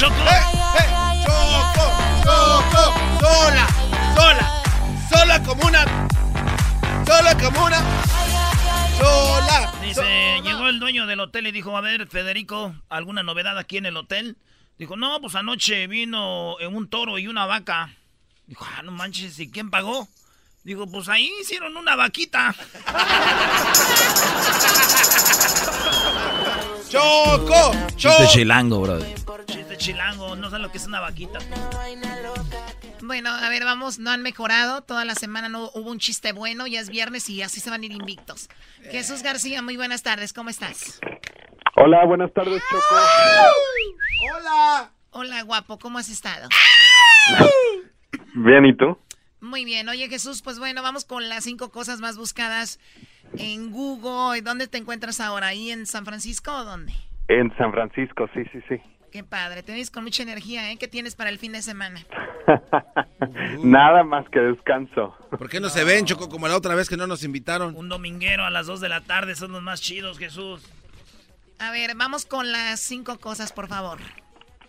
¡Eh, Choco! ¡Choco! ¡Choco! ¡Sola! ¡Sola! ¡Sola como una! ¡Sola como una! ¡Sola! Dice, llegó el dueño del hotel y dijo, a ver, Federico, ¿alguna novedad aquí en el hotel? Dijo, no, pues anoche vino un toro y una vaca. Dijo, ah, no manches, ¿y quién pagó? Digo, pues ahí hicieron una vaquita. ¡Choco! Chiste chilango, bro. Chilango, no sé lo que es una vaquita. Bueno, a ver, vamos, no han mejorado. Toda la semana no hubo un chiste bueno, ya es viernes y así se van a ir invictos. Jesús García, muy buenas tardes, ¿cómo estás? Hola, buenas tardes, Choco. ¡Hola! Hola, guapo, ¿cómo has estado? Bien, ¿y tú? Muy bien, oye Jesús, pues bueno, vamos con las cinco cosas más buscadas en Google. ¿Dónde te encuentras ahora? ¿Ahí en San Francisco o dónde? En San Francisco, sí, sí, sí. Qué padre, te ves con mucha energía, ¿eh? ¿Qué tienes para el fin de semana? Nada más que descanso. ¿Por qué no se ven, Choco, como la otra vez que no nos invitaron? Un dominguero a las 2 de la tarde son los más chidos, Jesús. A ver, vamos con las cinco cosas, por favor.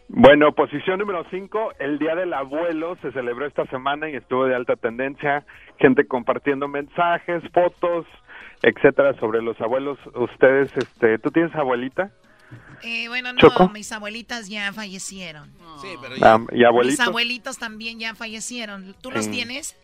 Bueno, posición número 5, el Día del Abuelo se celebró esta semana y estuvo de alta tendencia, gente compartiendo mensajes, fotos, etcétera sobre los abuelos. Ustedes, este, ¿tú tienes abuelita? Eh, bueno, no, mis abuelitas ya fallecieron. Sí, pero ya... Ah, ¿Y abuelitos? Mis abuelitos también ya fallecieron. ¿Tú los tienes?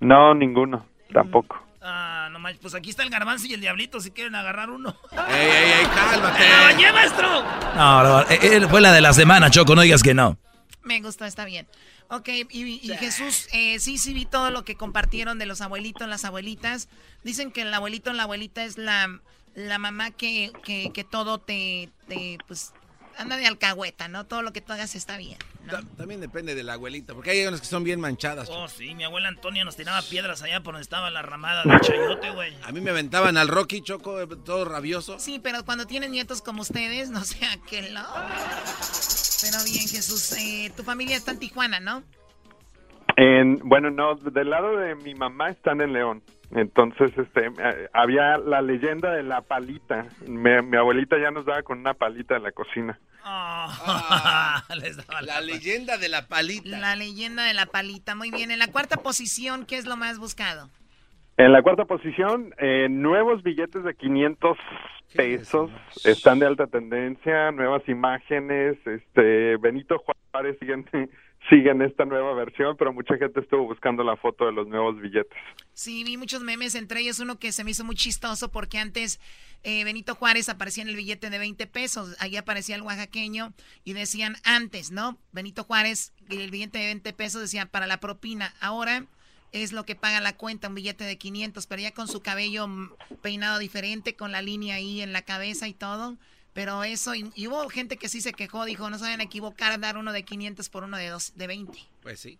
No, ninguno, tampoco. Ah, no manches, pues aquí está el garbanzo y el diablito si quieren agarrar uno. ¡Ey, ey, ey, cálmate! ¡Me maestro! No, no, eh, eh, fue la de la semana, Choco, no digas que no. Me gustó, está bien. Ok, y, Jesús, eh, sí, sí vi todo lo que compartieron de los abuelitos, las abuelitas. Dicen que el abuelito la abuelita es la, la mamá que, que, que todo te, te, pues, anda de alcahueta, ¿no? Todo lo que tú hagas está bien. También depende de la abuelita, porque hay unas que son bien manchadas. Oh, sí, mi abuela Antonia nos tiraba piedras allá por donde estaba la ramada del chayote, güey. A mí me aventaban al Rocky Choco, eh, todo rabioso. Sí, pero cuando tienen nietos como ustedes, no sé a qué lo. Pero bien, Jesús, eh, tu familia está en Tijuana, ¿no? En, bueno, no, del lado de mi mamá están en León. Entonces, este, eh, había la leyenda de la palita. mi abuelita ya nos daba con una palita en la cocina. Ah, la, leyenda de la palita. La leyenda de la palita, muy bien. En la cuarta posición, ¿qué es lo más buscado? En la cuarta posición, eh, nuevos billetes de 500 pesos están de alta tendencia, nuevas imágenes, este Benito Juárez siguiente siguen esta nueva versión, pero mucha gente estuvo buscando la foto de los nuevos billetes. Sí, vi muchos memes, entre ellos uno que se me hizo muy chistoso porque antes eh, Benito Juárez aparecía en el billete de 20 pesos, ahí aparecía el oaxaqueño y decían antes, ¿no? Benito Juárez, el billete de 20 pesos decía para la propina, ahora es lo que paga la cuenta, un billete de 500, pero ya con su cabello mm, peinado diferente, con la línea ahí en la cabeza y todo pero eso, y, hubo gente que sí se quejó, dijo, no se vayan a equivocar, dar uno de 500 por uno de, dos, de 20. Pues sí.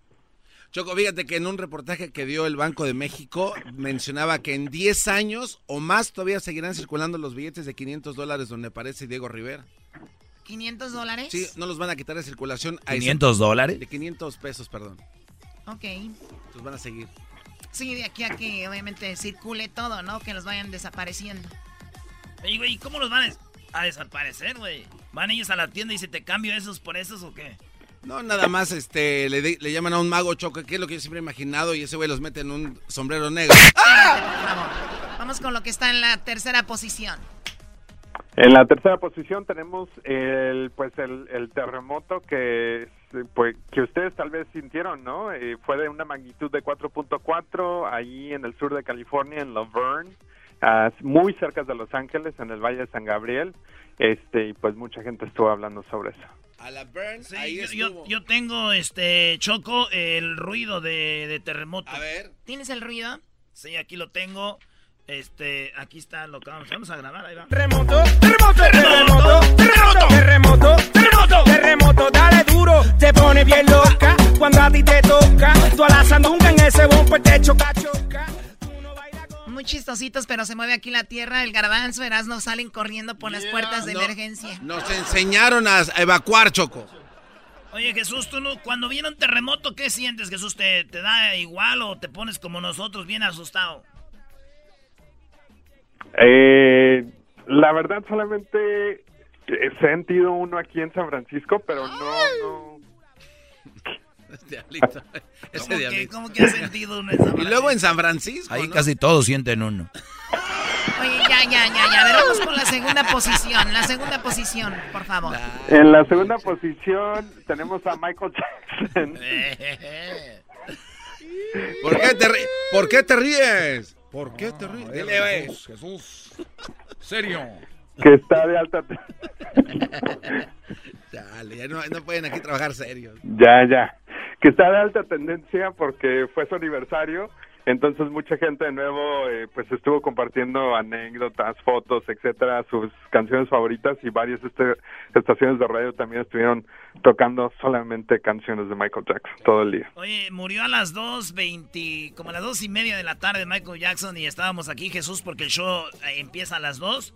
Choco, fíjate que en un reportaje que dio el Banco de México mencionaba que en 10 años o más todavía seguirán circulando los billetes de 500 dólares donde aparece Diego Rivera. ¿500 dólares? Sí, no los van a quitar de circulación. A ¿500 dólares? De 500 pesos, perdón. Ok. Los van a seguir. Sí, de aquí a que obviamente circule todo, ¿no? Que los vayan desapareciendo. Y güey, ¿cómo los van a a desaparecer, güey. Van ellos a la tienda y se te cambio esos por esos o qué? No, nada más este le, le llaman a un mago choque, que es lo que yo siempre he imaginado, y ese güey los mete en un sombrero negro. Vamos con lo que está en la tercera posición. En la tercera posición tenemos el pues el, el terremoto que pues que ustedes tal vez sintieron, ¿no? Eh, fue de una magnitud de 4.4 ahí en el sur de California en Laverne, uh, muy cerca de Los Ángeles en el Valle de San Gabriel. Este y pues mucha gente estuvo hablando sobre eso. A la Burn, Sí, ahí yo, yo, yo tengo, este, Choco, el ruido de, de terremoto. A ver. ¿Tienes el ruido? Sí, aquí lo tengo. Este, aquí está lo que vamos, vamos a grabar, ahí va. Terremoto, terremoto, terremoto, terremoto, terremoto, terremoto, terremoto, dale duro, te pone bien loca cuando a ti te toca. Tú a la sandunga en ese bumper te choca, Muy chistositos, pero se mueve aquí la tierra. El garbanzo, Erasmo salen corriendo por las puertas de No, emergencia. Nos enseñaron a evacuar, Choco. Oye, Jesús, tú no, cuando viene un terremoto, ¿qué sientes, Jesús? ¿Te, ¿Te da igual o te pones como nosotros, bien asustado? Eh, la verdad solamente he sentido uno aquí en San Francisco, pero no, no. Ese diablito. Ese ¿Cómo que, diablito. cómo que has sentido un esa Y luego en San Francisco. Ahí ¿no? casi todos sienten uno. Oye, ya, ya, ya, ya. A ver, vamos con la segunda posición. La segunda posición, por favor. En la segunda posición tenemos a Michael Jackson. ¿Por qué te, ri- ¿Por qué te ríes? ¿Por qué te ríes? Dile. Jesús. Serio. que está de alta Dale, ya no, no pueden aquí trabajar serios. ya ya que está de alta tendencia porque fue su aniversario entonces mucha gente de nuevo eh, pues estuvo compartiendo anécdotas fotos etcétera sus canciones favoritas y varias este- estaciones de radio también estuvieron tocando solamente canciones de Michael Jackson todo el día Oye, murió a las 2.20, como a las dos y media de la tarde Michael Jackson y estábamos aquí, Jesús, porque el show eh, empieza a las 2.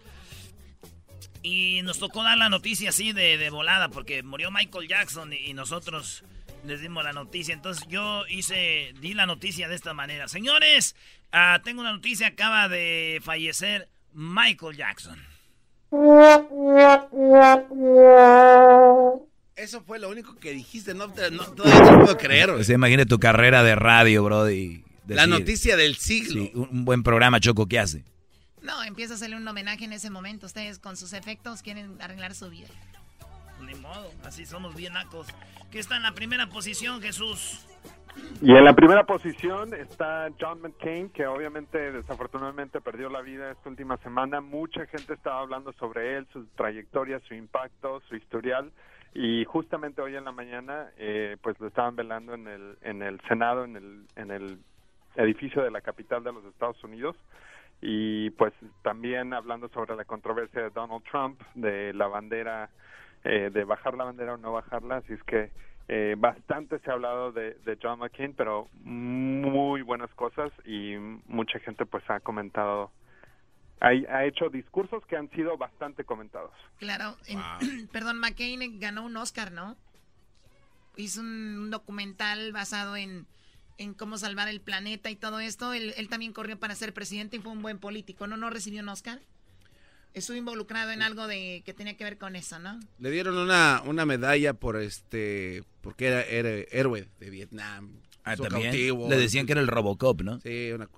Y nos tocó dar la noticia así de, de volada, porque murió Michael Jackson y, y nosotros les dimos la noticia. Entonces yo hice, di la noticia de esta manera. Señores, ah, tengo una noticia, acaba de fallecer Michael Jackson. Eso fue lo único que dijiste. No, te- no, todavía no lo puedo creer. Pues imagine tu carrera de radio, Brody. La noticia del siglo. Sí, un buen programa, Choco, ¿qué hace? No, empieza a hacerle un homenaje en ese momento. Ustedes con sus efectos quieren arreglar su vida. Ni modo, así somos bien nacos. Que está en la primera posición, Jesús. Y en la primera posición está John McCain, que obviamente desafortunadamente perdió la vida esta última semana. Mucha gente estaba hablando sobre él, su trayectoria, su impacto, su historial. Y justamente hoy en la mañana, eh, pues lo estaban velando en el, en el Senado, en el, en el edificio de la capital de los Estados Unidos. Y pues también hablando sobre la controversia de Donald Trump, de la bandera, eh, de bajar la bandera o no bajarla. Así es que eh, bastante se ha hablado de, de John McCain, pero muy buenas cosas y mucha gente pues ha comentado, ha, ha hecho discursos que han sido bastante comentados. Claro. en- perdón, McCain ganó un Oscar, ¿no? Hizo un, un documental basado en, en cómo salvar el planeta y todo esto. Él, él también corrió para ser presidente y fue un buen político. ¿No? ¿No recibió un Oscar? Estuvo involucrado en algo de que tenía que ver con eso, ¿no? Le dieron una, una medalla por este. Porque era, era héroe de Vietnam. Ah, Estuvo también. cautivo. Le decían que era el Robocop, ¿no? Sí, una,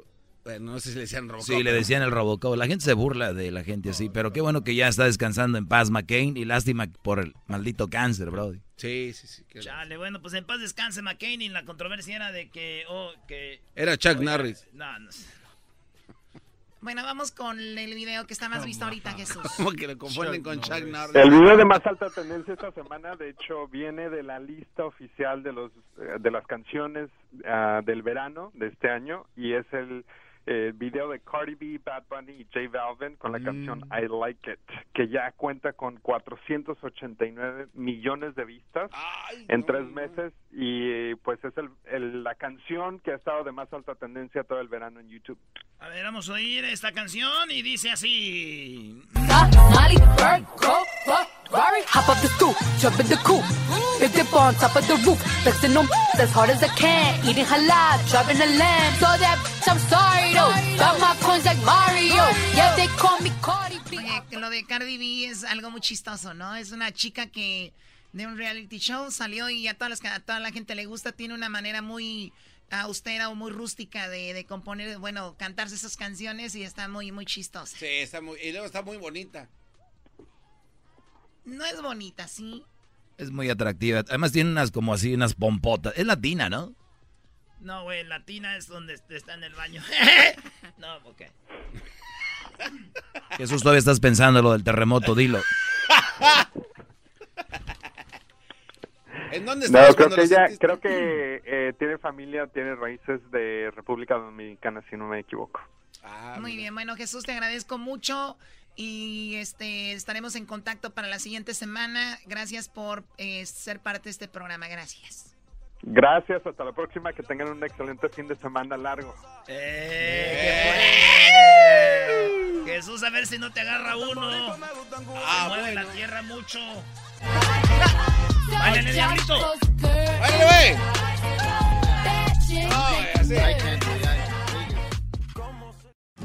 bueno, no sé si le decían Robocop. Sí, le decían el Robocop. La gente se burla de la gente así, pero qué bueno que ya está descansando en paz McCain y lástima por el maldito cáncer, Brody. Sí, sí, sí. que- Chale, bueno, pues en paz descanse McCain y la controversia era de que, oh, que... Era Chuck Oiga, Norris. No, no sé. Bueno, vamos con el video que está más visto ahorita, Jesús. Como que lo confunden con Chuck Norris. El video de más alta tendencia esta semana, de hecho, viene de la lista oficial de los eh, de las canciones ah, del verano de este año y es el eh, video de Cardi B, Bad Bunny y J Balvin con la canción I Like It, que ya cuenta con 489 millones de vistas en tres meses y eh, pues es el, el- la canción que ha estado de más alta tendencia todo el verano en YouTube. A ver, vamos a oír esta canción y dice así... Hop up the stoop, jump in the coop, big dip on top of the roof, flexing them as hard as I can, eating halal, driving a lamb, so that bitch, I'm sorry though, got my coins like Mario, yeah they call me Cardi B. Oye, que lo de Cardi B es algo muy chistoso, ¿no? Es una chica que de un reality show. Salió y a, todas las, a toda la gente le gusta. Tiene una manera muy austera o muy rústica de, de, componer, bueno, cantarse esas canciones y está muy, muy chistosa. Sí, está muy, y luego está muy bonita. No es bonita, sí. Es muy atractiva. Además tiene unas como así, unas pompotas. Es latina, ¿no? No, güey, latina es donde está en el baño. no, ok. Jesús, todavía estás pensando lo del terremoto, dilo. ¿En dónde No, creo que ella, creo que eh, tiene familia, tiene raíces de República Dominicana, si no me equivoco. Ah, Muy bien, bueno Jesús, te agradezco mucho y este estaremos en contacto para la siguiente semana. Gracias por eh, ser parte de este programa, gracias. Gracias, hasta la próxima, que tengan un excelente fin de semana largo. Eh, Jesús, a ver si no te agarra uno. Ah, mueve la tierra mucho. ¡Váyale, diablito! ¡Váyale, güey!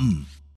come.